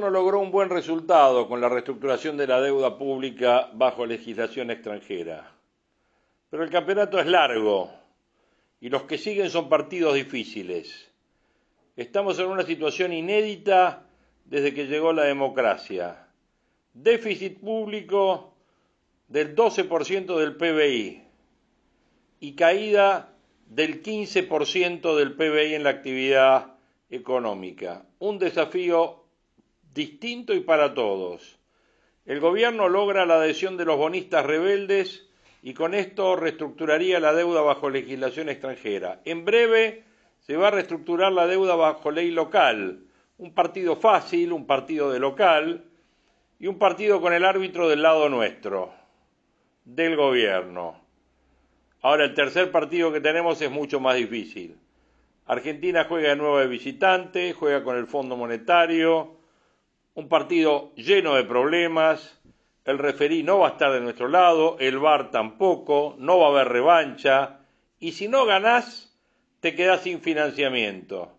Gobierno logró un buen resultado con la reestructuración de la deuda pública bajo legislación extranjera. Pero el campeonato es largo y los que siguen son partidos difíciles. Estamos en una situación inédita desde que llegó la democracia. Déficit público del 12% del PBI y caída del 15% del PBI en la actividad económica. Un desafío distinto y para todos. El gobierno logra la adhesión de los bonistas rebeldes y con esto reestructuraría la deuda bajo legislación extranjera. En breve se va a reestructurar la deuda bajo ley local, un partido fácil, un partido de local y un partido con el árbitro del lado nuestro, del gobierno. Ahora el tercer partido que tenemos es mucho más difícil. Argentina juega de nuevo de visitante, juega con el Fondo Monetario, un partido lleno de problemas, el referí no va a estar de nuestro lado, el VAR tampoco, no va a haber revancha, y si no ganás, te quedás sin financiamiento.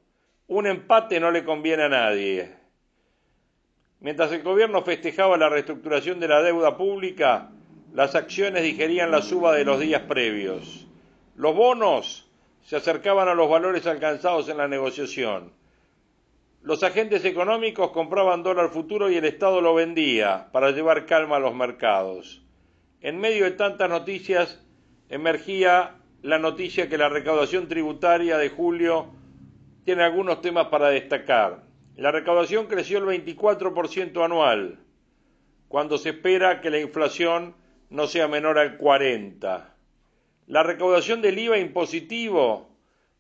Un empate no le conviene a nadie. Mientras el gobierno festejaba la reestructuración de la deuda pública, las acciones digerían la suba de los días previos. Los bonos se acercaban a los valores alcanzados en la negociación. Los agentes económicos compraban dólar futuro y el Estado lo vendía para llevar calma a los mercados. En medio de tantas noticias emergía la noticia que la recaudación tributaria de julio tiene algunos temas para destacar. La recaudación creció el 24% anual, cuando se espera que la inflación no sea menor al 40%. La recaudación del IVA impositivo,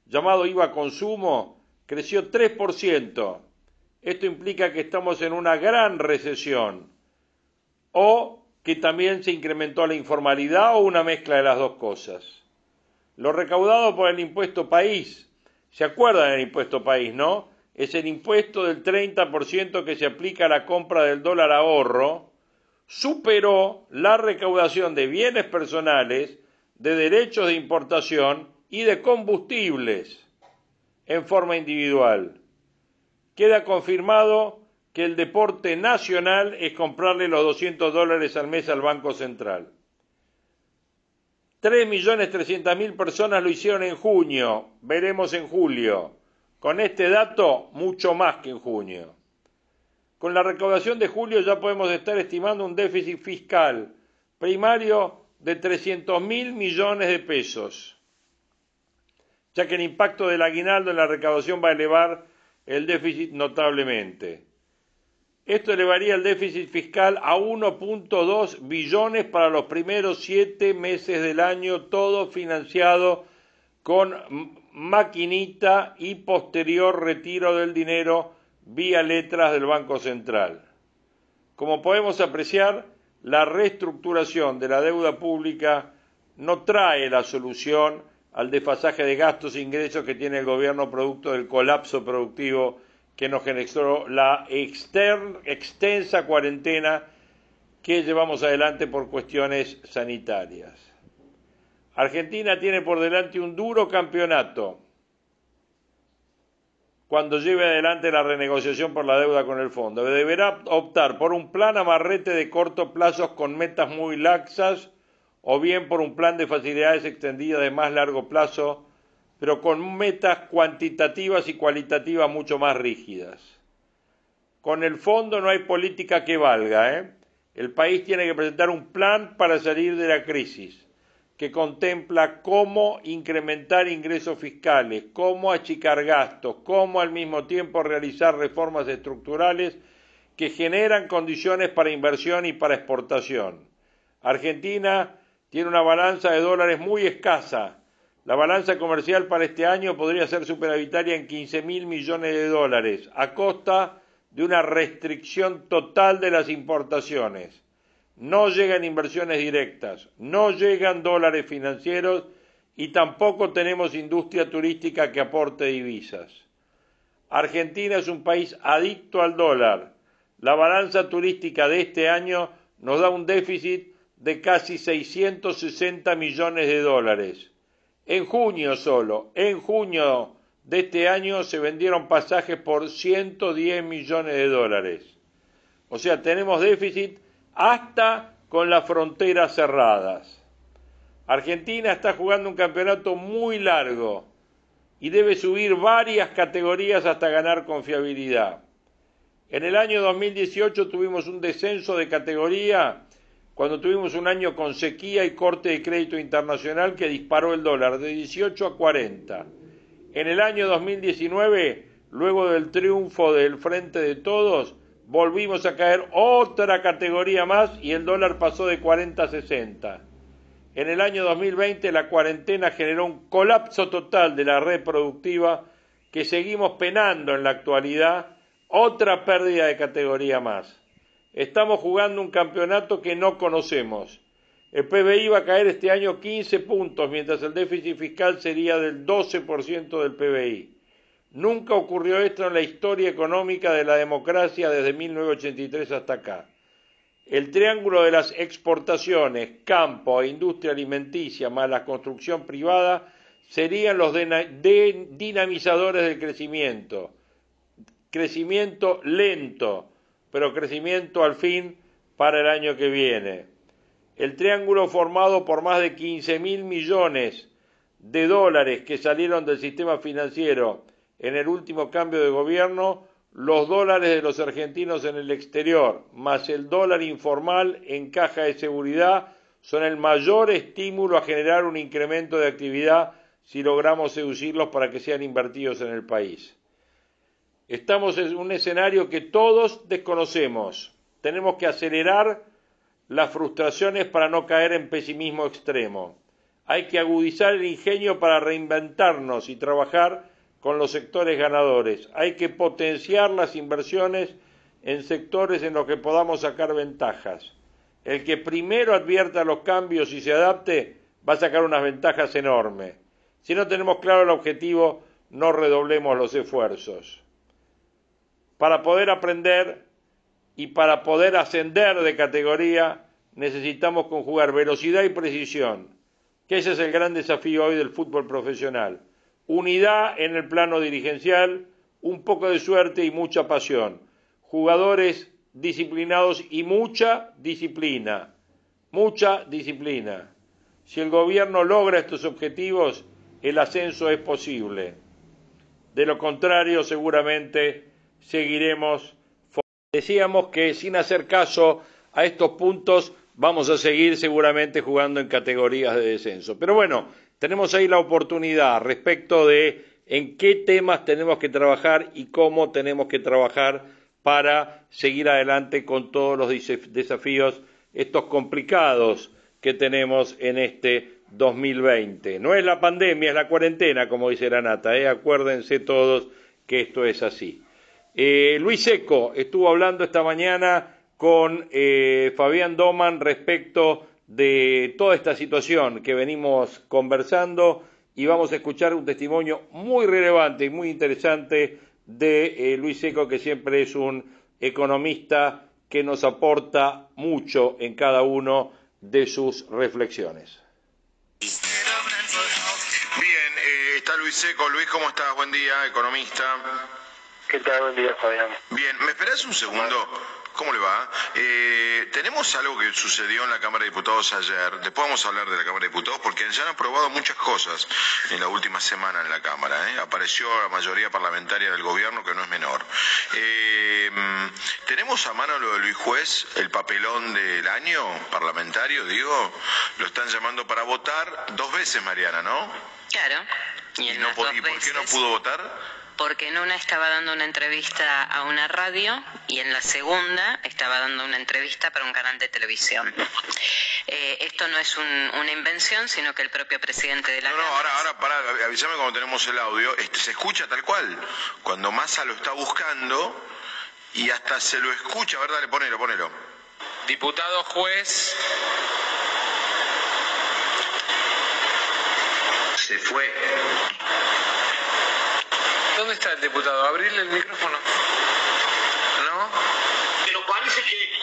llamado IVA consumo, creció 3%. Esto implica que estamos en una gran recesión o que también se incrementó la informalidad o una mezcla de las dos cosas. Lo recaudado por el impuesto país, ¿se acuerdan del impuesto país, no? Es el impuesto del 30% que se aplica a la compra del dólar ahorro, superó la recaudación de bienes personales, de derechos de importación y de combustibles en forma individual. Queda confirmado que el deporte nacional es comprarle los 200 dólares al mes al Banco Central. 3.300.000 personas lo hicieron en junio, veremos en julio. Con este dato, mucho más que en junio. Con la recaudación de julio ya podemos estar estimando un déficit fiscal primario de 300.000 millones de pesos ya que el impacto del aguinaldo en la recaudación va a elevar el déficit notablemente. Esto elevaría el déficit fiscal a 1.2 billones para los primeros siete meses del año, todo financiado con maquinita y posterior retiro del dinero vía letras del Banco Central. Como podemos apreciar, la reestructuración de la deuda pública no trae la solución al desfasaje de gastos e ingresos que tiene el gobierno producto del colapso productivo que nos generó la extensa cuarentena que llevamos adelante por cuestiones sanitarias. Argentina tiene por delante un duro campeonato cuando lleve adelante la renegociación por la deuda con el fondo. Deberá optar por un plan amarrete de corto plazo con metas muy laxas o bien por un plan de facilidades extendidas de más largo plazo, pero con metas cuantitativas y cualitativas mucho más rígidas. Con el fondo no hay política que valga. ¿eh? El país tiene que presentar un plan para salir de la crisis, que contempla cómo incrementar ingresos fiscales, cómo achicar gastos, cómo al mismo tiempo realizar reformas estructurales que generan condiciones para inversión y para exportación. Argentina tiene una balanza de dólares muy escasa. La balanza comercial para este año podría ser superavitaria en 15 mil millones de dólares, a costa de una restricción total de las importaciones. No llegan inversiones directas, no llegan dólares financieros y tampoco tenemos industria turística que aporte divisas. Argentina es un país adicto al dólar. La balanza turística de este año nos da un déficit de casi 660 millones de dólares. En junio solo, en junio de este año se vendieron pasajes por 110 millones de dólares. O sea, tenemos déficit hasta con las fronteras cerradas. Argentina está jugando un campeonato muy largo y debe subir varias categorías hasta ganar confiabilidad. En el año 2018 tuvimos un descenso de categoría cuando tuvimos un año con sequía y corte de crédito internacional que disparó el dólar de 18 a 40. En el año 2019, luego del triunfo del Frente de Todos, volvimos a caer otra categoría más y el dólar pasó de 40 a 60. En el año 2020 la cuarentena generó un colapso total de la red productiva que seguimos penando en la actualidad, otra pérdida de categoría más. Estamos jugando un campeonato que no conocemos. El PBI va a caer este año 15 puntos, mientras el déficit fiscal sería del 12% del PBI. Nunca ocurrió esto en la historia económica de la democracia desde 1983 hasta acá. El triángulo de las exportaciones, campo e industria alimenticia más la construcción privada serían los dinamizadores del crecimiento. Crecimiento lento, pero crecimiento al fin para el año que viene. El triángulo formado por más de 15 mil millones de dólares que salieron del sistema financiero en el último cambio de gobierno los dólares de los argentinos en el exterior más el dólar informal en caja de seguridad son el mayor estímulo a generar un incremento de actividad si logramos seducirlos para que sean invertidos en el país. Estamos en un escenario que todos desconocemos. Tenemos que acelerar las frustraciones para no caer en pesimismo extremo. Hay que agudizar el ingenio para reinventarnos y trabajar con los sectores ganadores. Hay que potenciar las inversiones en sectores en los que podamos sacar ventajas. El que primero advierta los cambios y se adapte va a sacar unas ventajas enormes. Si no tenemos claro el objetivo, no redoblemos los esfuerzos. Para poder aprender y para poder ascender de categoría, necesitamos conjugar velocidad y precisión, que ese es el gran desafío hoy del fútbol profesional unidad en el plano dirigencial, un poco de suerte y mucha pasión, jugadores disciplinados y mucha disciplina, mucha disciplina. Si el gobierno logra estos objetivos, el ascenso es posible. De lo contrario, seguramente seguiremos. Decíamos que sin hacer caso a estos puntos vamos a seguir seguramente jugando en categorías de descenso. Pero bueno, tenemos ahí la oportunidad respecto de en qué temas tenemos que trabajar y cómo tenemos que trabajar para seguir adelante con todos los desafíos, estos complicados que tenemos en este 2020. No es la pandemia, es la cuarentena, como dice la Nata, ¿eh? acuérdense todos que esto es así. Eh, Luis Seco estuvo hablando esta mañana con eh, Fabián Doman respecto de toda esta situación que venimos conversando y vamos a escuchar un testimonio muy relevante y muy interesante de eh, Luis Seco, que siempre es un economista que nos aporta mucho en cada uno de sus reflexiones. Bien, eh, está Luis Seco. Luis, ¿cómo estás? Buen día, economista. ¿Qué tal? Buen día, Fabián. Bien, ¿me esperás un segundo? ¿Cómo le va? Eh, tenemos algo que sucedió en la Cámara de Diputados ayer. Después vamos a hablar de la Cámara de Diputados porque ya han aprobado muchas cosas en la última semana en la Cámara. ¿eh? Apareció la mayoría parlamentaria del gobierno que no es menor. Eh, tenemos a mano lo de Luis Juez, el papelón del año parlamentario, digo. Lo están llamando para votar dos veces, Mariana, ¿no? Claro. ¿Y, no, por qué no pudo votar? Porque en una estaba dando una entrevista a una radio y en la segunda estaba dando una entrevista para un canal de televisión. Eh, esto no es una invención, sino que el propio presidente de la No, no, ahora, ahora, pará, avísame cuando tenemos el audio. Este, se escucha tal cual. Cuando Massa lo está buscando y hasta se lo escucha. A ver, dale, ponelo, ponelo. Diputado juez Se fue. ¿Dónde está el diputado? Abrirle el micrófono. ¿No? Pero parece que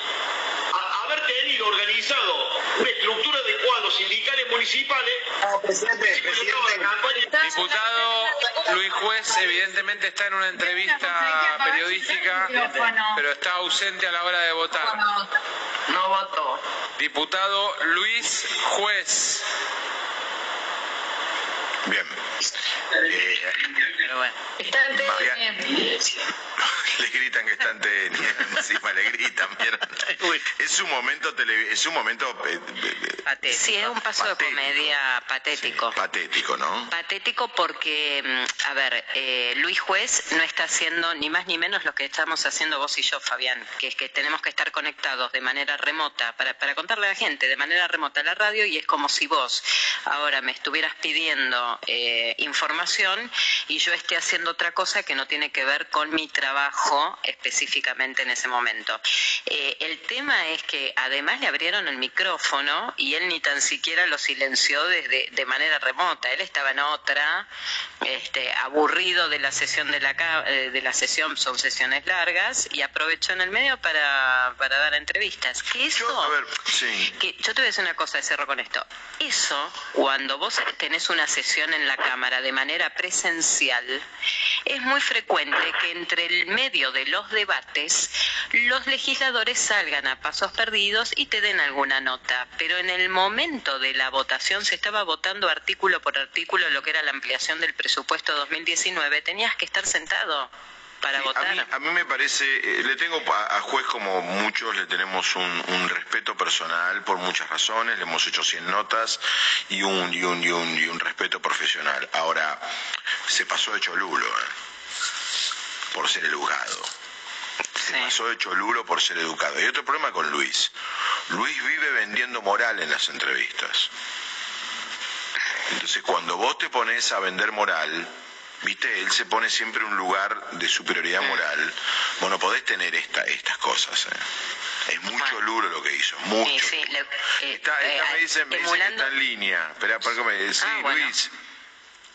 a- haber tenido organizado una estructura de cuadros sindicales municipales. presidente, presidente. Diputado Luis Juez evidentemente está en una entrevista periodística, pero está ausente a la hora de votar. No votó. Diputado Luis Juez. Bien. Eh, bueno. Está en. TN. Le gritan que está en TN, encima le gritan, ¿vieron? Es un momento tele, es un momento eh, eh, Patético. Sí, es un paso de comedia patético. patético, ¿no? Patético porque, mm, a ver, eh, Luis Juez no está haciendo ni más ni menos lo que estamos haciendo vos y yo, Fabián, que es que tenemos que estar conectados de manera remota para, para contarle a la gente de manera remota a la radio y es como si vos ahora me estuvieras pidiendo eh, información y yo esté haciendo otra cosa que no tiene que ver con mi trabajo específicamente en ese momento. Eh, el tema es que además le abrieron el micrófono y él ni tan siquiera lo silenció desde de manera remota. Él estaba en otra, este, aburrido de la sesión de la eh, de la sesión, son sesiones largas y aprovechó en el medio para, para dar entrevistas. Que eso, Yo, a ver, sí. que yo te voy a decir una cosa, cerro con esto. Eso, cuando vos tenés una sesión en la Cámara de manera presencial, es muy frecuente que entre el medio de los debates los legisladores salgan a pasos perdidos y te den alguna nota. Pero en el momento de la votación se estaba votando artículo por artículo lo que era la ampliación del presupuesto 2019. Tenías que estar sentado para Sí, votar. A mí, a mí me parece, eh, le tengo a, a juez como muchos, le tenemos un, un respeto personal por muchas razones, le hemos hecho 100 notas y un, y un, y un, y un respeto profesional. Ahora, se pasó de cholulo, ¿eh? Por ser educado. Se Sí. pasó de cholulo por ser educado. Y otro problema con Luis. Luis vive vendiendo moral en las entrevistas. Entonces, cuando vos te pones a vender moral, viste, él se pone siempre un lugar de superioridad moral. Vos no podés tener esta, estas cosas. ¿eh? Es mucho Bueno. luro lo que hizo, mucho. Sí, sí, eh, Está, eh, está- me dice, me dice que está en línea. Espera, sí, Ah, bueno. Luis.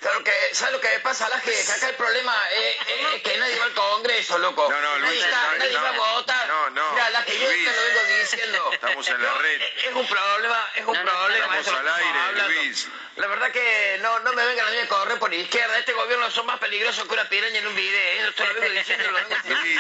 Claro que, ¿sabes lo que pasa, Laje? Que acá el problema es, es que nadie va al Congreso, loco. No, no, nadie Luis, está- está- nadie va a no, votar. no, no, Mira, Laje, yo Luis. te lo vengo diciendo. Estamos en la No, red. Es un problema, es un problema. estamos eso lo al aire. Luis. La verdad que no, no me vengan a mí a correr por izquierda. Este gobierno son más peligrosos que una piraña en un video. Esto lo vengo diciendo, lo vengo diciendo Luis.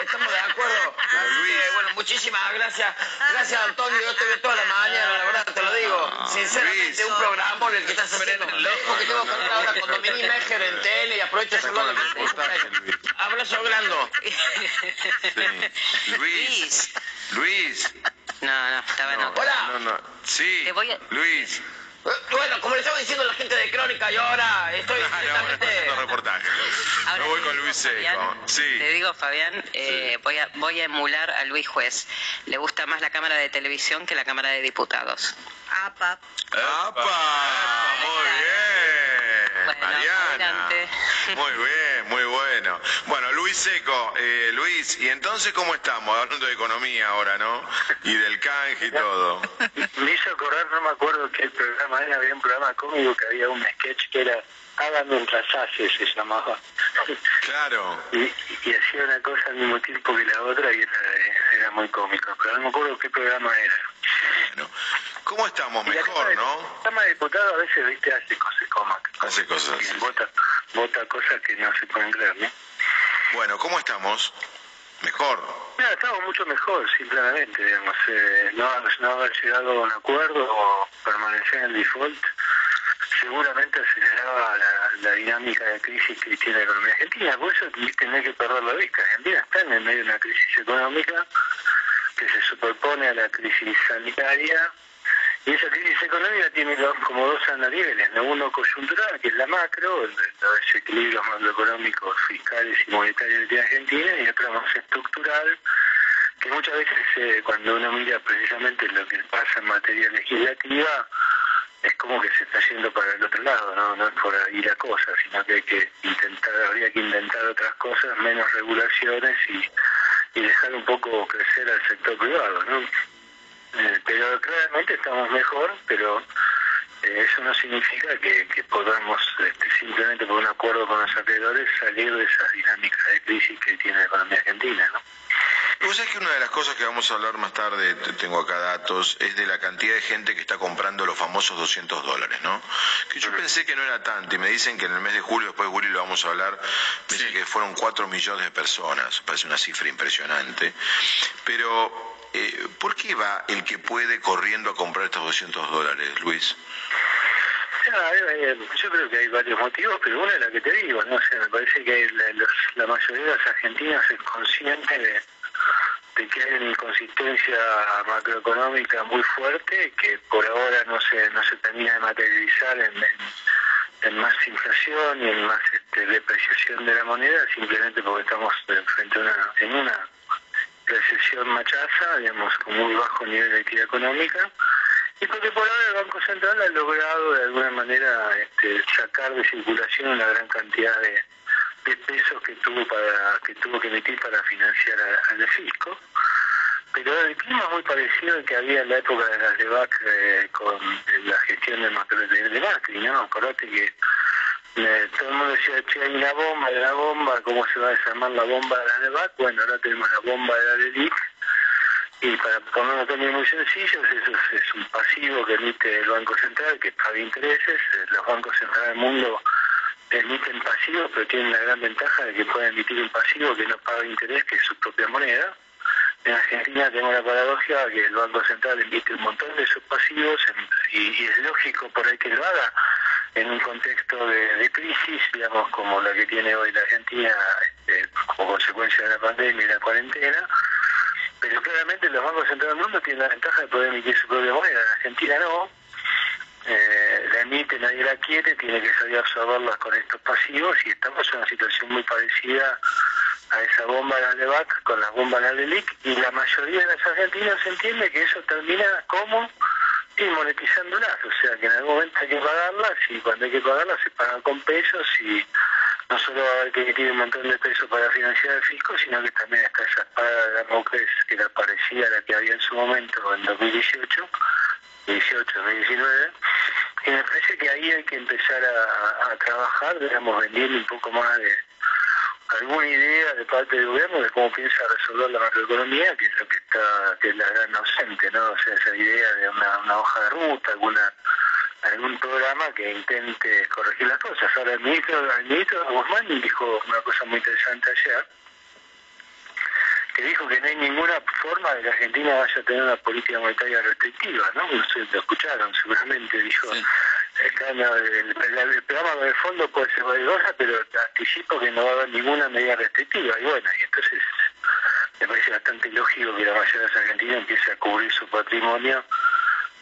Estamos de acuerdo. Luis. bueno, muchísimas gracias. Gracias, Antonio. Yo te veo toda la mañana, la verdad, te lo digo. Sinceramente, Luis. un programa en el que estás haciendo. Loco, que tengo que hablar ahora con Dominique Mejer en tele y aprovecho saludar reportaje, Luis. Abrazo grande. Sí. Luis. Luis. No, no, estaba en No. Hola. no, no. Sí. Te voy a- Luis. Eh, Bueno, como le estaba diciendo la gente de Crónica, yo ahora estoy Ah, haciendo reportaje. Ahora Me voy con Luis Fabián, Seco. Sí. Te digo, Fabián, eh, voy, a, voy a emular a Luis Juez. Le gusta más la Cámara de Televisión que la Cámara de Diputados. Apa. ¡Apa! Muy bien, Bueno, Mariana. adelante. Muy bien, bueno. Bueno, Luis Seco, eh, Luis, ¿y entonces cómo estamos? Hablando de economía ahora, ¿no? Y del canje y todo. Me hizo acordar, no me acuerdo qué programa era, había un programa cómico que había un sketch que era Haga mientras hace, se llamaba. Claro. Y, y hacía una cosa al mismo tiempo que la otra y era, era muy cómico, pero no me acuerdo qué programa era. Bueno, ¿cómo estamos? Y Mejor, de- ¿no? La Cámara de Diputados a veces, viste, hace cosas cómicas. Hace cosas. Vota, vota cosas que no se pueden creer, ¿no? Bueno, ¿cómo estamos? Mejor. Estamos mucho mejor, simplemente, digamos. Eh, no, no haber llegado a un acuerdo o permanecer en default seguramente aceleraba la, dinámica de crisis que tiene la economía argentina. Por eso hay que perder la vista. Argentina está en el medio de una crisis económica que se superpone a la crisis sanitaria Y esa crisis económica tiene como dos niveles, uno coyuntural, que es la macro, los desequilibrios macroeconómicos, fiscales y monetarios de Argentina, y otro más estructural, que muchas veces eh, cuando uno mira precisamente lo que pasa en materia legislativa, es como que se está yendo para el otro lado, no, no es por ahí la cosa, sino que hay que intentar, habría que intentar otras cosas, menos regulaciones y, y dejar un poco crecer al sector privado, ¿no? Eh, pero claramente estamos mejor, pero eh, eso no significa que, podamos este, simplemente por un acuerdo con los acreedores salir de esas dinámicas de crisis que tiene la economía argentina, ¿no? Vos sabés que una de las cosas que vamos a hablar más tarde, tengo acá datos, es de la cantidad de gente que está comprando los famosos 200 dólares, ¿no? Que yo pensé que no era tanto, y me dicen que en el mes de julio, después de julio lo vamos a hablar, me que fueron 4 millones de personas, parece una cifra impresionante, pero eh, ¿por qué va el que puede corriendo a comprar estos 200 dólares, Luis? yo creo que hay varios motivos, pero una es la que te digo, ¿no? O sea, me parece que la, mayoría de los argentinos es consciente de, que hay una inconsistencia macroeconómica muy fuerte que por ahora no se no se termina de materializar en, en, más inflación y en más este, depreciación de la moneda, simplemente porque estamos frente a una, en una recesión machaza, digamos, con muy bajo nivel de actividad económica, y porque por ahora el Banco Central ha logrado de alguna manera este, sacar de circulación una gran cantidad de, pesos que tuvo para que tuvo que emitir para financiar al fisco. Pero el clima es muy parecido al que había en la época de las LEVAC eh, con la gestión de, de, de Macri, ¿no? Acordate que eh, todo el mundo decía, che, hay una bomba, hay una bomba, ¿cómo se va a desarmar la bomba de la NEVAC? Bueno, ahora tenemos la bomba de la LELIC, y para ponerlo también muy sencillo, eso es, un pasivo que emite el Banco Central, que paga intereses, eh, los bancos centrales del mundo emiten pasivos, pero tienen la gran ventaja de que pueden emitir un pasivo que no paga interés, que es su propia moneda. En Argentina tenemos la paradoja que el Banco Central emite un montón de esos pasivos y, y es lógico por ahí que lo haga, en un contexto de, crisis, digamos, como la que tiene hoy la Argentina, este, como consecuencia de la pandemia y la cuarentena, pero claramente los bancos centrales del mundo tienen la ventaja de poder emitir su propia moneda, la Argentina no, eh, la emite, nadie la quiere, tiene que saber absorberlas con estos pasivos y estamos en una situación muy parecida a esa bomba de la LEVAC con las bombas de la LELIC y la mayoría de los argentinos entiende que eso termina como y monetizándolas, o sea que en algún momento hay que pagarlas y cuando hay que pagarlas se pagan con pesos y no solo va a haber que emitir un montón de pesos para financiar el fisco, sino que también está esa espada de Damocles que era parecida a la que había en su momento en 2018, 18, 2019, y me parece que ahí hay que empezar a, a trabajar, digamos, vendiendo un poco más de alguna idea de parte del gobierno de cómo piensa resolver la macroeconomía, que es lo que está, que es la gran ausente, ¿no? O sea, esa idea de una, hoja de ruta, alguna algún programa que intente corregir las cosas. Ahora el ministro, el ministro Guzmán dijo una cosa muy interesante ayer, que dijo que no hay ninguna forma de que Argentina vaya a tener una política monetaria restrictiva, ¿no? Ustedes lo escucharon seguramente, dijo, el, programa de fondo puede ser valiosa, pero anticipo que no va a haber ninguna medida restrictiva. Y bueno, y entonces me parece bastante lógico que la mayoría de los empiece a cubrir su patrimonio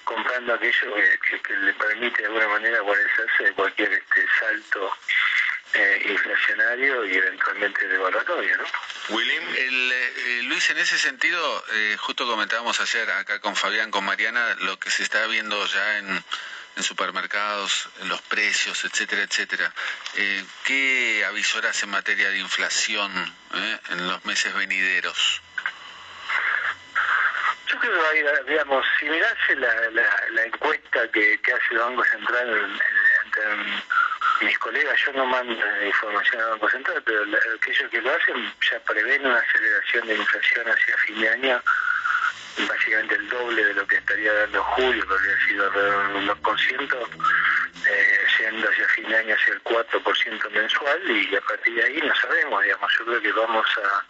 comprando aquello que, le permite de alguna manera guarecerse de cualquier este salto eh, inflacionario y eventualmente devaluatorio, ¿no? William, el, eh, Luis, en ese sentido, eh, justo comentábamos ayer acá con Fabián, con Mariana, lo que se está viendo ya en en supermercados, en los precios, etcétera, etcétera. Eh, ¿Qué avisoras en materia de inflación eh, en los meses venideros? Yo creo que, digamos, si mirase la, la, encuesta que, hace el Banco Central mis colegas, yo no mando información al Banco Central, pero aquellos que lo hacen ya prevén una aceleración de inflación hacia fin de año básicamente el doble de lo que estaría dando julio, que habría sido alrededor del 2%, eh, siendo hacia fin de año hacia el 4% mensual y a partir de ahí no sabemos, digamos, yo creo que vamos a,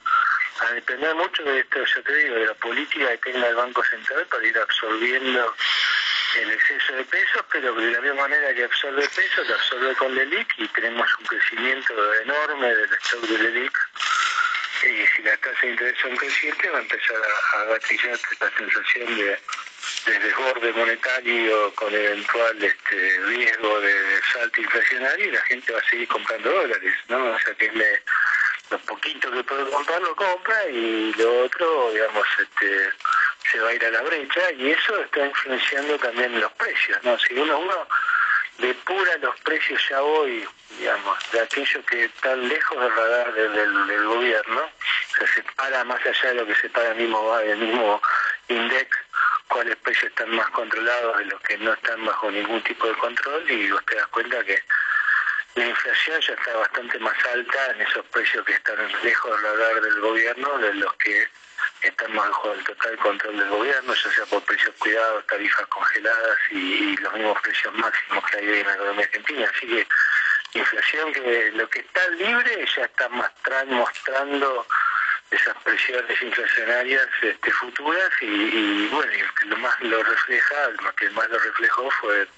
depender mucho de esto, yo te digo, de la política que tenga el Banco Central para ir absorbiendo el exceso de pesos, pero de la misma manera que absorbe pesos, lo absorbe con LELIC y tenemos un crecimiento enorme del stock de LELIC y si la tasa de interés son crecientes va a empezar a, a gatillar esta sensación de, de desborde monetario con eventual este, riesgo de salto inflacionario y la gente va a seguir comprando dólares, ¿no? O sea que le, lo poquito que puede comprar lo compra y lo otro, digamos, este, se va a ir a la brecha y eso está influenciando también los precios, ¿no? Si uno, uno depura los precios ya hoy, digamos, de aquellos que están lejos del radar del, del, gobierno, se separa más allá de lo que se paga el mismo, el mismo index, cuáles precios están más controlados de los que no están bajo ningún tipo de control y te das cuenta que la inflación ya está bastante más alta en esos precios que están lejos del radar del gobierno de los que están bajo el total control del gobierno, ya sea por precios cuidados, tarifas congeladas y, los mismos precios máximos que hay en la economía argentina. Así que inflación que lo que está libre ya está mostrando esas presiones inflacionarias este, futuras y, bueno, lo más lo refleja, lo que más lo reflejó fue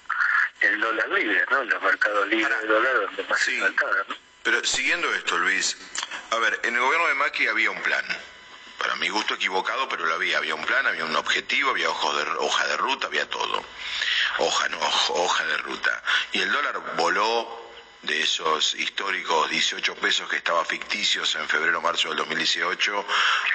el dólar libre, ¿no? Los mercados libres de dólar donde más se faltaba, ¿no? Pero siguiendo esto, Luis, a ver, en el gobierno de Macri había un plan para mi gusto equivocado, pero lo había. Había un plan, había un objetivo, había de, hoja de ruta, había todo. Hoja, no, hoja de ruta. Y el dólar voló de esos históricos 18 pesos que estaban ficticios en febrero marzo del 2018,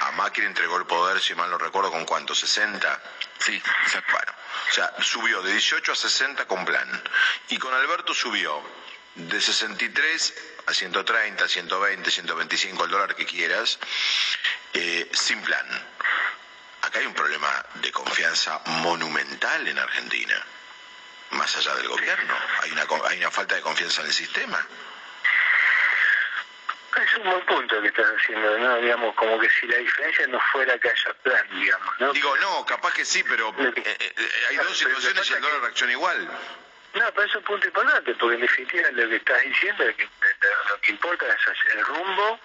a Macri entregó el poder, si mal no recuerdo, con cuánto, 60. Sí, exacto. Bueno, o sea, subió de 18 a 60 con plan. Y con Alberto subió de 63 a 130, 120, 125 el dólar que quieras, eh, sin plan. Acá hay un problema de confianza monumental en Argentina, más allá del gobierno. Hay una, hay una falta de confianza en el sistema. Es un buen punto que estás haciendo, ¿no? Digamos, como que si la diferencia no fuera que haya plan, digamos, ¿no? Digo, no, capaz que sí, pero eh, eh, hay dos situaciones y el dólar reacciona igual. No, pero es un punto importante, porque en definitiva lo que estás diciendo es que lo que importa es el rumbo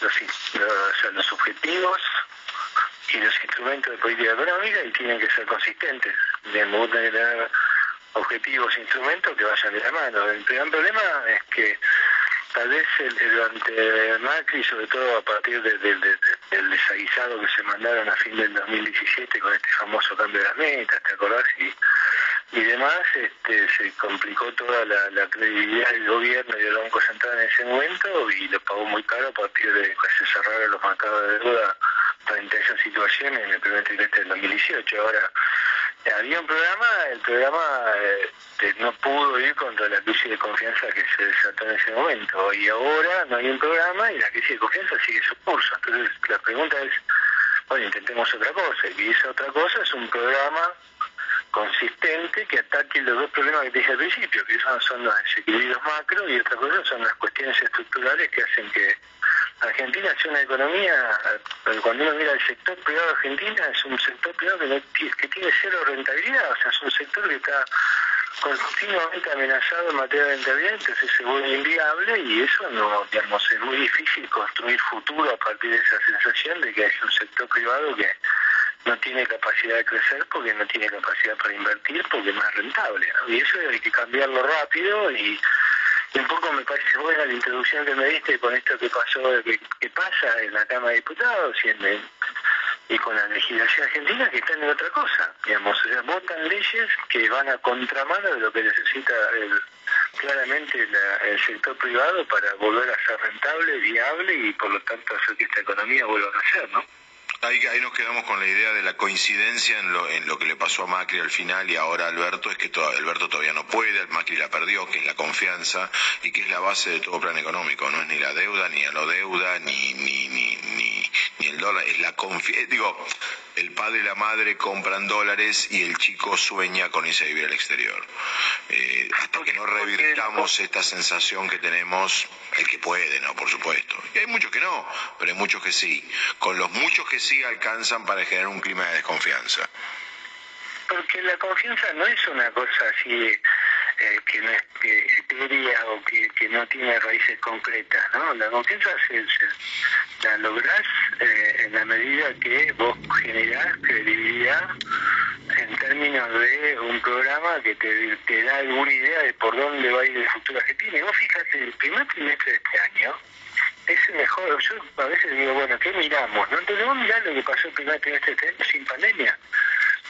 los, los, objetivos y los instrumentos de política económica y tienen que ser consistentes. Que tener objetivos instrumentos que vayan de la mano. El gran problema es que tal vez el, durante Macri, sobre todo a partir del desaguisado que se mandaron a fin del 2017 con este famoso cambio de las metas, ¿te acordás? Y, y demás, este, se complicó toda la, credibilidad del gobierno y del Banco Central en ese momento y lo pagó muy caro a partir de que se cerraron los mercados de deuda frente a esa situación en el primer trimestre del 2018. Ahora, había un programa, el programa este, no pudo ir contra la crisis de confianza que se desató en ese momento y ahora no hay un programa y la crisis de confianza sigue su curso. Entonces, la pregunta es, bueno, intentemos otra cosa y esa otra cosa es un programa consistente que ataque los dos problemas que te dije al principio, que son, los desequilibrios macro y otra cosa son las cuestiones estructurales que hacen que Argentina sea una economía, cuando uno mira el sector privado de Argentina, es un sector privado que, que tiene cero rentabilidad, o sea, es un sector que está continuamente amenazado en materia de rentabilidad, entonces se vuelve inviable y eso no, digamos, es muy difícil construir futuro a partir de esa sensación de que hay un sector privado que no tiene capacidad de crecer porque no tiene capacidad para invertir porque no es rentable. Y eso hay que cambiarlo rápido y, un poco me parece buena la introducción que me diste con esto que pasó, que, pasa en la Cámara de Diputados y, y con la legislación argentina que están en otra cosa. Digamos, o sea, votan leyes que van a contramano de lo que necesita el, claramente el sector privado para volver a ser rentable, viable y por lo tanto hacer que esta economía vuelva a crecer, ¿no? Ahí, nos quedamos con la idea de la coincidencia en lo, en lo que le pasó a Macri al final y ahora a Alberto, es que Alberto todavía no puede, Macri la perdió, que es la confianza y que es la base de todo plan económico, no es ni la deuda, ni a lo deuda, ni, ni, ni, dólar, es la confianza, digo, el padre y la madre compran dólares y el chico sueña con irse a vivir al exterior. Eh, hasta que no revirtamos esta sensación que tenemos, el que puede, ¿no? Por supuesto. Y hay muchos que no, pero hay muchos que sí. Con los muchos que sí alcanzan para generar un clima de desconfianza. Porque la confianza no es una cosa así eh, que no es etérea o que, no tiene raíces concretas, ¿no? La confianza se, la lográs eh, en la medida que vos generás credibilidad en términos de un programa que te, da alguna idea de por dónde va a ir el futuro argentino. Y vos fíjate, el primer trimestre de este año es el mejor. Yo a veces digo, bueno, ¿qué miramos? ¿no? Entonces vos mirás lo que pasó el primer trimestre de este año sin pandemia.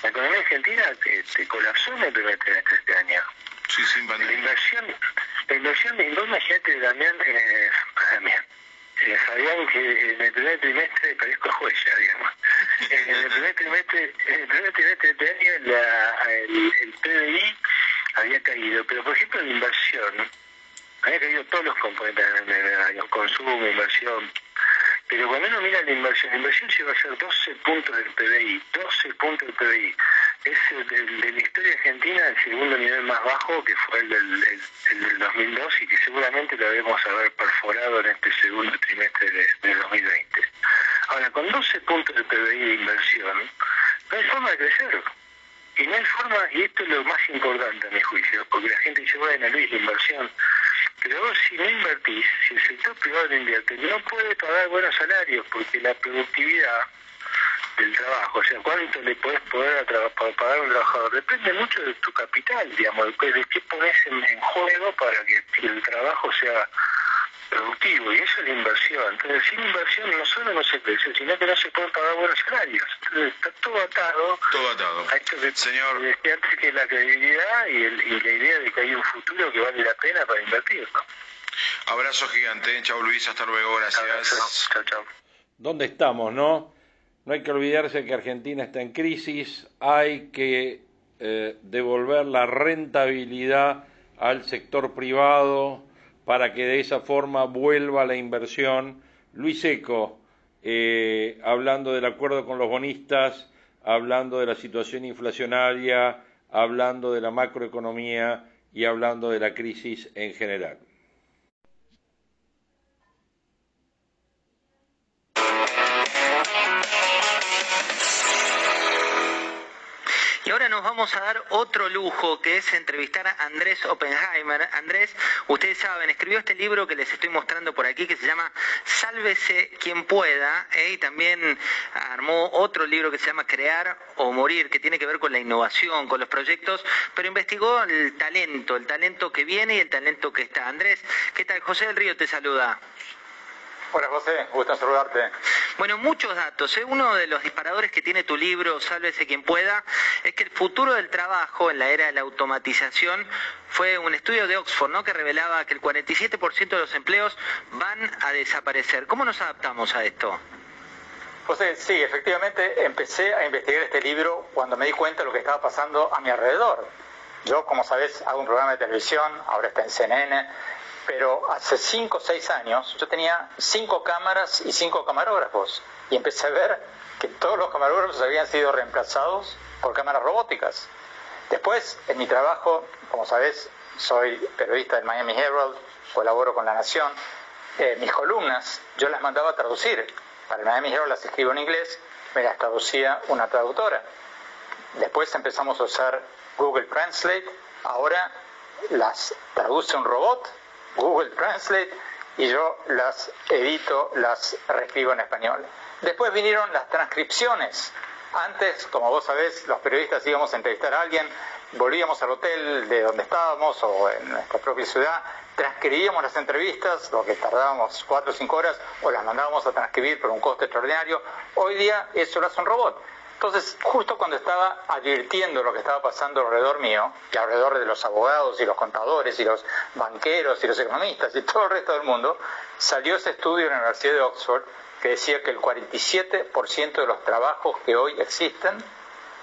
La economía argentina te, colapsó en el primer trimestre este año. La inversión, la inversión, vos imagínate, Damián, eh, Damián, eh, que en el primer trimestre parezco juez ya, digamos. En el primer trimestre, en el primer trimestre de este año la, el, PBI había caído, pero por ejemplo la inversión, había caído todos los componentes del año, consumo, inversión, pero cuando uno mira la inversión, la inversión llegó a ser 12 puntos del PBI, 12 puntos del PBI. Es el, de la historia argentina el segundo nivel más bajo, que fue el del, el, del 2002 y que seguramente lo debemos haber perforado en este segundo trimestre de, de 2020. Ahora, con 12 puntos del PBI de inversión, no hay forma de crecer. Y no hay forma, y esto es lo más importante a mi juicio, porque la gente dice, bueno, Luis, la inversión pero vos si no invertís, si el sector privado invierte, no puede pagar buenos salarios porque la productividad del trabajo, o sea, cuánto le puedes poder a pagar a un trabajador, depende mucho de tu capital, digamos, de qué pones en juego para que el trabajo sea productivo y eso es la inversión. Entonces, sin inversión no solo no se crece, sino que no se pueden pagar buenos salarios. Entonces, está todo atado. Todo atado. A esto que Señor. decía antes que la credibilidad y, el, y, la idea de que hay un futuro que vale la pena para invertir. ¿no? Abrazo gigante. Chao Luis, hasta luego. Gracias. Chao, chao. ¿Dónde estamos, no? No hay que olvidarse que Argentina está en crisis, hay que eh, devolver la rentabilidad al sector privado, para que de esa forma vuelva la inversión. Luis Eco, eh, hablando del acuerdo con los bonistas, hablando de la situación inflacionaria, hablando de la macroeconomía y hablando de la crisis en general. Nos vamos a dar otro lujo, que es entrevistar a Andrés Oppenheimer. Andrés, ustedes saben, escribió este libro que les estoy mostrando por aquí, que se llama Sálvese quien pueda, ¿eh? y también armó otro libro que se llama Crear o Morir, que tiene que ver con la innovación, con los proyectos, pero investigó el talento, el talento que viene y el talento que está. Andrés, ¿qué tal? José del Río te saluda. Hola José, gusto saludarte. Bueno, muchos datos. ¿eh? Uno de los disparadores que tiene tu libro, Sálvese quien pueda, es que el futuro del trabajo en la era de la automatización fue un estudio de Oxford, ¿no? Que revelaba que el 47% de los empleos van a desaparecer. ¿Cómo nos adaptamos a esto? José, sí, efectivamente empecé a investigar este libro cuando me di cuenta de lo que estaba pasando a mi alrededor. Yo, como sabes, hago un programa de televisión, ahora está en CNN, pero hace cinco o seis años yo tenía cinco cámaras y cinco camarógrafos y empecé a ver que todos los camarógrafos habían sido reemplazados por cámaras robóticas. Después, en mi trabajo, como sabes, soy periodista del Miami Herald, colaboro con La Nación, eh, mis columnas yo las mandaba a traducir. Para el Miami Herald las escribo en inglés, me las traducía una traductora. Después empezamos a usar Google Translate, ahora las traduce un robot Google Translate y yo las edito, las reescribo en español. Después vinieron las transcripciones. Antes, como vos sabés, los periodistas íbamos a entrevistar a alguien, volvíamos al hotel de donde estábamos o en nuestra propia ciudad, transcribíamos las entrevistas, lo que tardábamos cuatro o cinco horas, o las mandábamos a transcribir por un coste extraordinario. Hoy día eso lo hace un robot. Entonces, justo cuando estaba advirtiendo lo que estaba pasando alrededor mío, y alrededor de los abogados y los contadores y los banqueros y los economistas y todo el resto del mundo, salió ese estudio en la Universidad de Oxford que decía que el 47% de los trabajos que hoy existen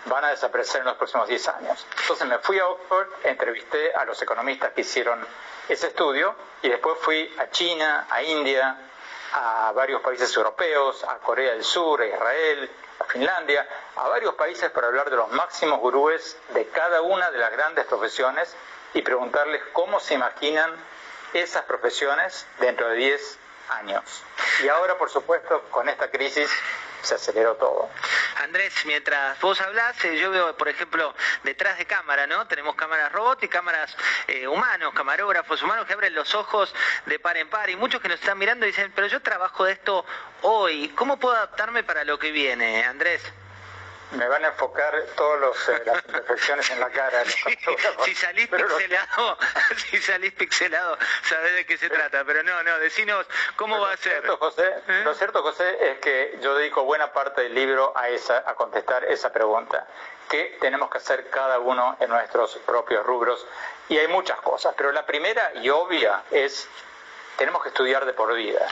van a desaparecer en los próximos 10 años. Entonces me fui a Oxford, entrevisté a los economistas que hicieron ese estudio y después fui a China, a India, a varios países europeos, a Corea del Sur, a Israel, a Finlandia, a varios países para hablar de los máximos gurúes de cada una de las grandes profesiones y preguntarles cómo se imaginan esas profesiones dentro de 10 años. Y ahora, por supuesto, con esta crisis se aceleró todo. Andrés, mientras vos hablás, eh, yo veo, por ejemplo, detrás de cámara, ¿no? Tenemos cámaras robot y cámaras eh, humanos, camarógrafos humanos que abren los ojos de par en par y muchos que nos están mirando dicen, pero yo trabajo de esto hoy, ¿cómo puedo adaptarme para lo que viene, Andrés? Me van a enfocar todas eh, las imperfecciones en la cara. si salís pixelado, si salís pixelado, sabés de qué se trata, pero no, no, decinos cómo va a ser. José, ¿Eh? Lo cierto, José, es que yo dedico buena parte del libro a esa, a contestar esa pregunta. ¿Qué tenemos que hacer cada uno en nuestros propios rubros? Y hay muchas cosas, pero la primera y obvia es tenemos que estudiar de por vida.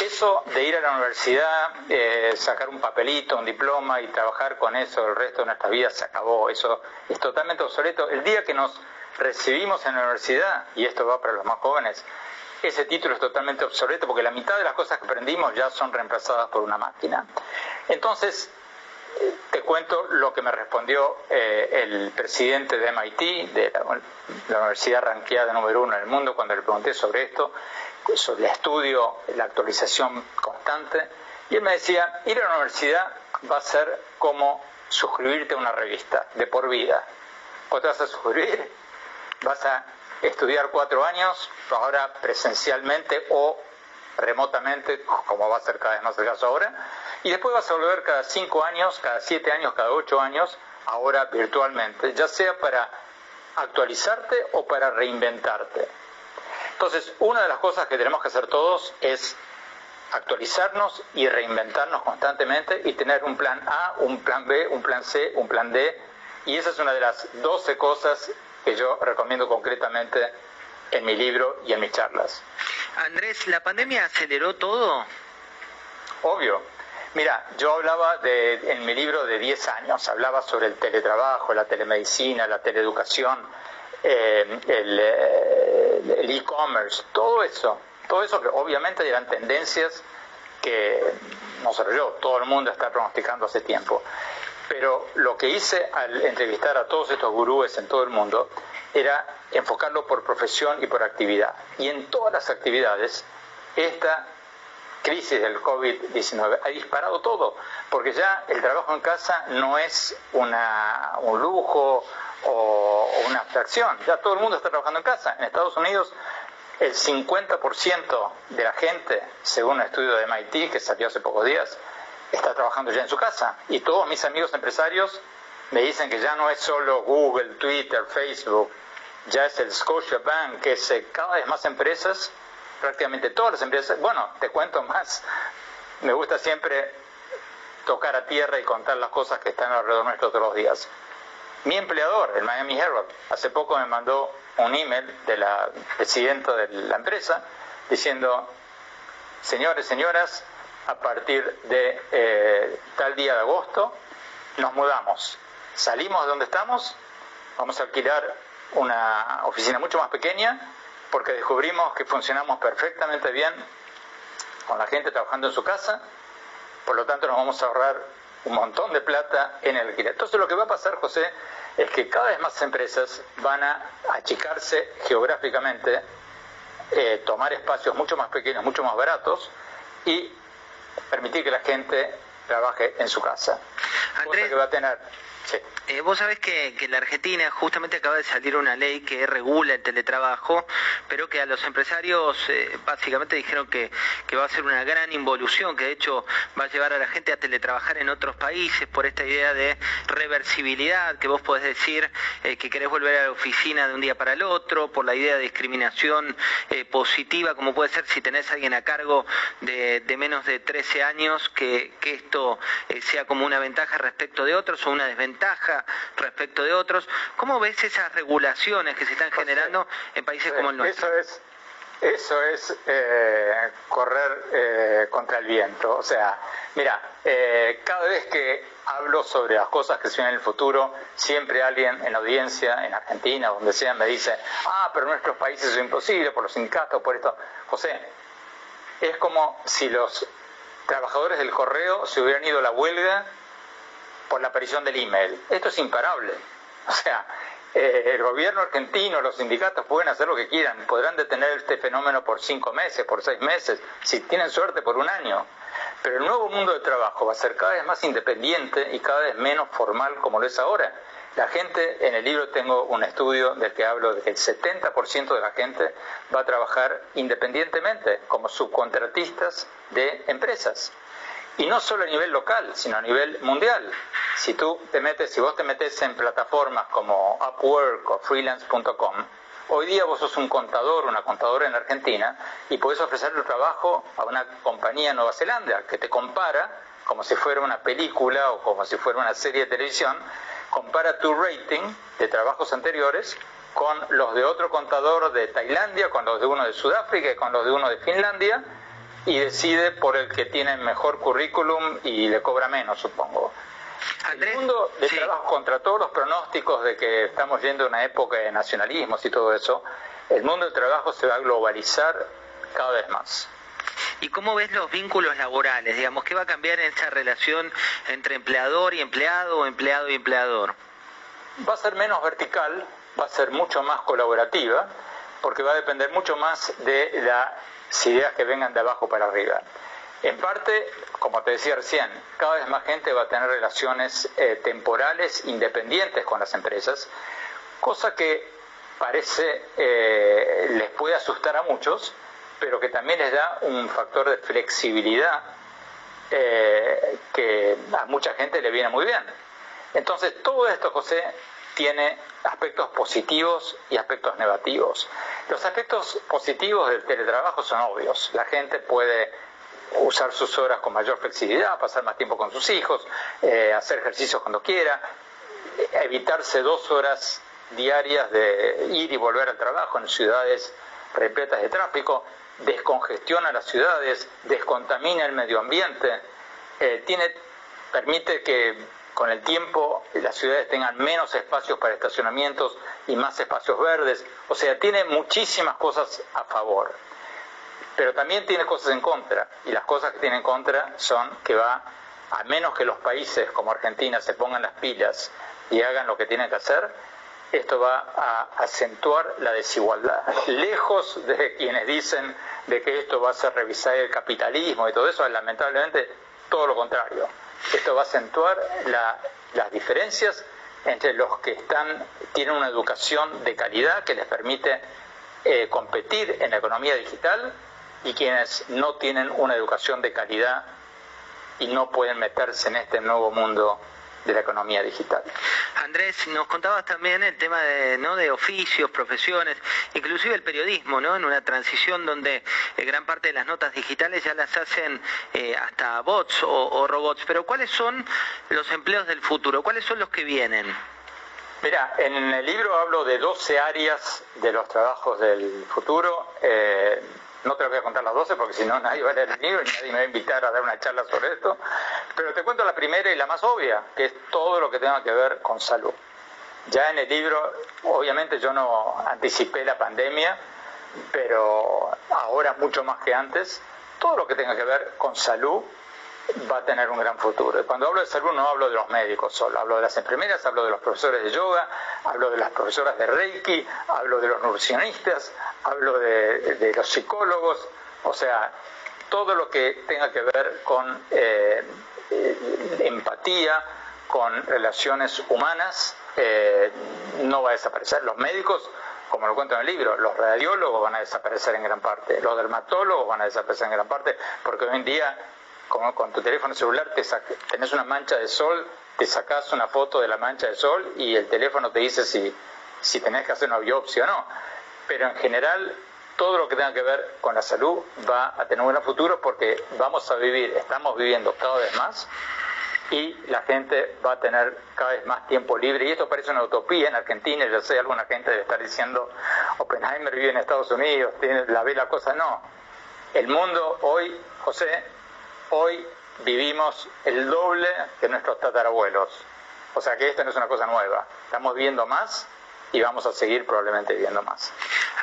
Eso de ir a la universidad, eh, sacar un papelito, un diploma y trabajar con eso el resto de nuestra vida se acabó. Eso es totalmente obsoleto. El día que nos recibimos en la universidad, y esto va para los más jóvenes, ese título es totalmente obsoleto porque la mitad de las cosas que aprendimos ya son reemplazadas por una máquina. Entonces, te cuento lo que me respondió eh, el presidente de MIT, de la, la universidad ranqueada número uno en el mundo, cuando le pregunté sobre esto sobre el estudio, la actualización constante. Y él me decía, ir a la universidad va a ser como suscribirte a una revista de por vida. O te vas a suscribir, vas a estudiar cuatro años, ahora presencialmente o remotamente, como va a ser cada vez más el caso ahora, y después vas a volver cada cinco años, cada siete años, cada ocho años, ahora virtualmente, ya sea para actualizarte o para reinventarte. Entonces, una de las cosas que tenemos que hacer todos es actualizarnos y reinventarnos constantemente y tener un plan A, un plan B, un plan C, un plan D. Y esa es una de las 12 cosas que yo recomiendo concretamente en mi libro y en mis charlas. Andrés, ¿la pandemia aceleró todo? Obvio. Mira, yo hablaba de, en mi libro de 10 años, hablaba sobre el teletrabajo, la telemedicina, la teleeducación, el e-commerce, todo eso, todo eso que obviamente eran tendencias que no solo yo, todo el mundo está pronosticando hace tiempo. Pero lo que hice al entrevistar a todos estos gurúes en todo el mundo era enfocarlo por profesión y por actividad. Y en todas las actividades, esta crisis del COVID-19 ha disparado todo, porque ya el trabajo en casa no es una, un lujo o, una abstracción. Ya todo el mundo está trabajando en casa. En Estados Unidos el 50% de la gente, según un estudio de MIT que salió hace pocos días, está trabajando ya en su casa. Y todos mis amigos empresarios me dicen que ya no es solo Google, Twitter, Facebook, ya es el Scotia Bank, que es cada vez más empresas, prácticamente todas las empresas. Bueno, te cuento más. Me gusta siempre tocar a tierra y contar las cosas que están alrededor nuestro todos los días. Mi empleador, el Miami Herald, hace poco me mandó un email de la presidenta de la empresa diciendo, señores, señoras, a partir de eh, tal día de agosto nos mudamos, salimos de donde estamos, vamos a alquilar una oficina mucho más pequeña porque descubrimos que funcionamos perfectamente bien con la gente trabajando en su casa, por lo tanto nos vamos a ahorrar un montón de plata en el alquiler. Entonces lo que va a pasar, José, es que cada vez más empresas van a achicarse geográficamente, eh, tomar espacios mucho más pequeños, mucho más baratos y permitir que la gente trabaje en su casa. Andrés, que va a tener eh, vos sabés que, que, la Argentina justamente acaba de salir una ley que regula el teletrabajo, pero que a los empresarios eh, básicamente dijeron que, va a ser una gran involución, que de hecho va a llevar a la gente a teletrabajar en otros países por esta idea de reversibilidad, que vos podés decir eh, que querés volver a la oficina de un día para el otro, por la idea de discriminación positiva, como puede ser si tenés a alguien a cargo de, de menos de 13 años, que esto sea como una ventaja respecto de otros o una desventaja respecto de otros. ¿Cómo ves esas regulaciones que se están generando en países como el nuestro? Eso es, eso es eh, correr eh, contra el viento. O sea, mira, eh, cada vez que hablo sobre las cosas que se vienen en el futuro, siempre alguien en la audiencia, en Argentina, donde sea, me dice, ah, pero en nuestros países es imposible por los sindicatos, por esto. José, es como si los trabajadores del correo se hubieran ido a la huelga por la aparición del email. Esto es imparable. O sea, eh, el gobierno argentino, los sindicatos pueden hacer lo que quieran, podrán detener este fenómeno por cinco meses, por seis meses, si tienen suerte por un año. Pero el nuevo mundo del trabajo va a ser cada vez más independiente y cada vez menos formal como lo es ahora. La gente, en el libro tengo un estudio del que hablo de que el 70% de la gente va a trabajar independientemente como subcontratistas de empresas. Y no solo a nivel local, sino a nivel mundial. Si tú te metes, si vos te metes en plataformas como Upwork o freelance.com, hoy día vos sos un contador, una contadora en Argentina, y podés ofrecerle trabajo a una compañía en Nueva Zelanda que te compara, como si fuera una película o como si fuera una serie de televisión, compara tu rating de trabajos anteriores con los de otro contador de Tailandia, con los de uno de Sudáfrica y con los de uno de Finlandia, y decide por el que tiene mejor currículum y le cobra menos, supongo. el mundo del trabajo, contra todos los pronósticos de que estamos yendo a una época de nacionalismos y todo eso, el mundo del trabajo se va a globalizar cada vez más. ¿Y cómo ves los vínculos laborales? Digamos, ¿qué va a cambiar en esta relación entre empleador y empleado o empleado y empleador? Va a ser menos vertical, va a ser mucho más colaborativa, porque va a depender mucho más de las ideas que vengan de abajo para arriba. En parte, como te decía recién, cada vez más gente va a tener relaciones eh, temporales independientes con las empresas, cosa que parece eh, les puede asustar a muchos, pero que también les da un factor de flexibilidad eh, que a mucha gente le viene muy bien. Entonces, todo esto, José, tiene aspectos positivos y aspectos negativos. Los aspectos positivos del teletrabajo son obvios. La gente puede usar sus horas con mayor flexibilidad, pasar más tiempo con sus hijos, eh, hacer ejercicios cuando quiera, evitarse dos horas diarias de ir y volver al trabajo en ciudades repletas de tráfico, descongestiona las ciudades, descontamina el medio ambiente, eh, permite que con el tiempo las ciudades tengan menos espacios para estacionamientos y más espacios verdes. O sea, tiene muchísimas cosas a favor. Pero también tiene cosas en contra. Y las cosas que tiene en contra son que va, a menos que los países como Argentina se pongan las pilas y hagan lo que tienen que hacer, esto va a acentuar la desigualdad. Lejos de quienes dicen de que esto va a hacer revisar el capitalismo y todo eso, lamentablemente todo lo contrario esto va a acentuar las diferencias entre los que están, tienen una educación de calidad que les permite eh, competir en la economía digital y quienes no tienen una educación de calidad y no pueden meterse en este nuevo mundo de la economía digital. Andrés, nos contabas también el tema de, ¿no? de oficios, profesiones, inclusive el periodismo, ¿no? en una transición donde eh, gran parte de las notas digitales ya las hacen eh, hasta bots o, robots. Pero ¿cuáles son los empleos del futuro? ¿Cuáles son los que vienen? Mira, en el libro hablo de 12 áreas de los trabajos del futuro. Eh, no te lo voy a contar las 12 porque si no nadie va a leer el libro y nadie me va a invitar a dar una charla sobre esto. Pero te cuento la primera y la más obvia, que es todo lo que tenga que ver con salud. Ya en el libro, obviamente yo no anticipé la pandemia, pero ahora mucho más que antes, todo lo que tenga que ver con salud va a tener un gran futuro. Y cuando hablo de salud no hablo de los médicos solo, hablo de las enfermeras, hablo de los profesores de yoga, hablo de las profesoras de Reiki, hablo de los nutricionistas, hablo de, los psicólogos, o sea, todo lo que tenga que ver con eh, empatía, con relaciones humanas, eh, no va a desaparecer. Los médicos, como lo cuento en el libro, los radiólogos van a desaparecer en gran parte, los dermatólogos van a desaparecer en gran parte, porque hoy en día con tu teléfono celular te tenés una mancha de sol, te sacás una foto de la mancha de sol y el teléfono te dice si, si tenés que hacer una biopsia o no. Pero en general, todo lo que tenga que ver con la salud va a tener un buen futuro porque vamos a vivir, estamos viviendo cada vez más y la gente va a tener cada vez más tiempo libre. Y esto parece una utopía en Argentina, ya sé, alguna gente debe estar diciendo, Oppenheimer vive en Estados Unidos, la ve la cosa. No, el mundo hoy, José, hoy vivimos el doble que nuestros tatarabuelos. O sea que esta no es una cosa nueva. Estamos viendo más y vamos a seguir probablemente viendo más.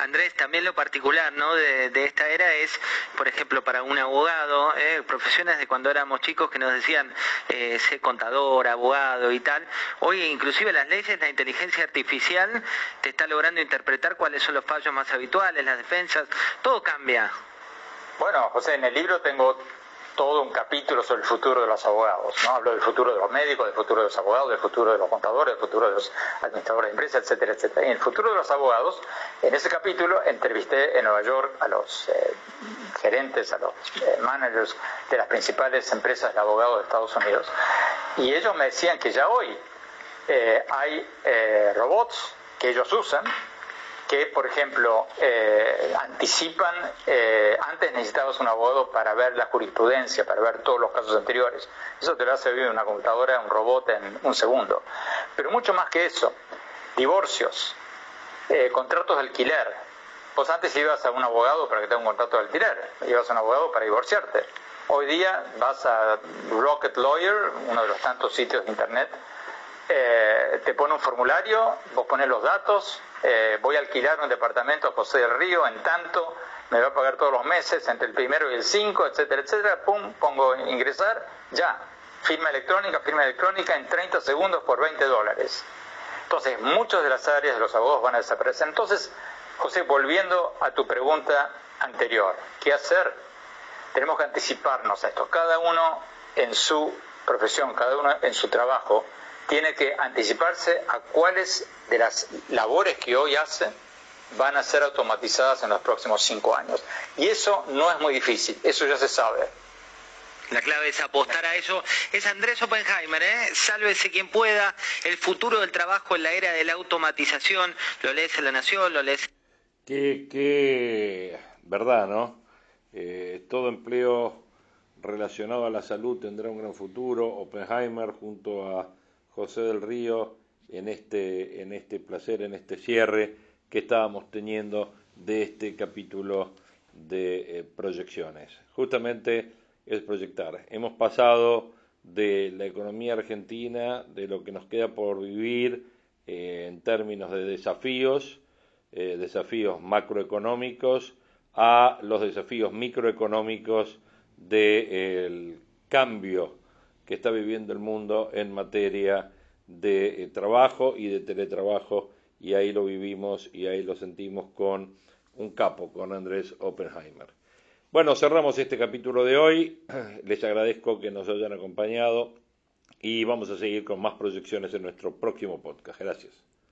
Andrés, también lo particular ¿no? de, esta era es, por ejemplo, para un abogado, eh, profesiones de cuando éramos chicos que nos decían eh, ser contador, abogado y tal. Hoy inclusive las leyes, la inteligencia artificial te está logrando interpretar cuáles son los fallos más habituales, las defensas, todo cambia. Bueno, José, en el libro tengo todo un capítulo sobre el futuro de los abogados. ¿no? Hablo del futuro de los médicos, del futuro de los abogados, del futuro de los contadores, del futuro de los administradores de empresas, etcétera, etcétera. Y en el futuro de los abogados, en ese capítulo entrevisté en Nueva York a los eh, gerentes, a los eh, managers de las principales empresas de abogados de Estados Unidos. Y ellos me decían que ya hoy eh, hay robots que ellos usan que, por ejemplo, eh, anticipan, eh, antes necesitabas un abogado para ver la jurisprudencia, para ver todos los casos anteriores. Eso te lo hace vivir una computadora, un robot en un segundo. Pero mucho más que eso, divorcios, eh, contratos de alquiler. Vos antes ibas a un abogado para que te un contrato de alquiler, ibas a un abogado para divorciarte. Hoy día vas a Rocket Lawyer, uno de los tantos sitios de internet, te pone un formulario, vos pones los datos, eh, voy a alquilar un departamento a José del Río en tanto, me va a pagar todos los meses entre el primero y el cinco, etcétera, etcétera, pum, pongo ingresar, ya, firma electrónica, firma electrónica en 30 segundos por 20 dólares. Entonces, muchas de las áreas de los abogados van a desaparecer. Entonces, José, volviendo a tu pregunta anterior, ¿qué hacer? Tenemos que anticiparnos a esto. Cada uno en su profesión, cada uno en su trabajo, tiene que anticiparse a cuáles de las labores que hoy hace van a ser automatizadas en los próximos cinco años. Y eso no es muy difícil, eso ya se sabe. La clave es apostar a eso. Es Andrés Oppenheimer, ¿eh? Sálvese quien pueda. El futuro del trabajo en la era de la automatización. Lo lees en La Nación, lo lees. Qué, qué verdad, ¿no? Eh, todo empleo relacionado a la salud tendrá un gran futuro. Oppenheimer junto a José del Río en este, en este placer, en este cierre que estábamos teniendo de este capítulo de eh, proyecciones. Justamente es proyectar. Hemos pasado de la economía argentina, de lo que nos queda por vivir eh, en términos de desafíos, eh, desafíos macroeconómicos, a los desafíos microeconómicos del cambio que está viviendo el mundo en materia de eh, trabajo y de teletrabajo y ahí lo vivimos y ahí lo sentimos con un capo, con Andrés Oppenheimer. Bueno, cerramos este capítulo de hoy. Les agradezco que nos hayan acompañado y vamos a seguir con más proyecciones en nuestro próximo podcast. Gracias.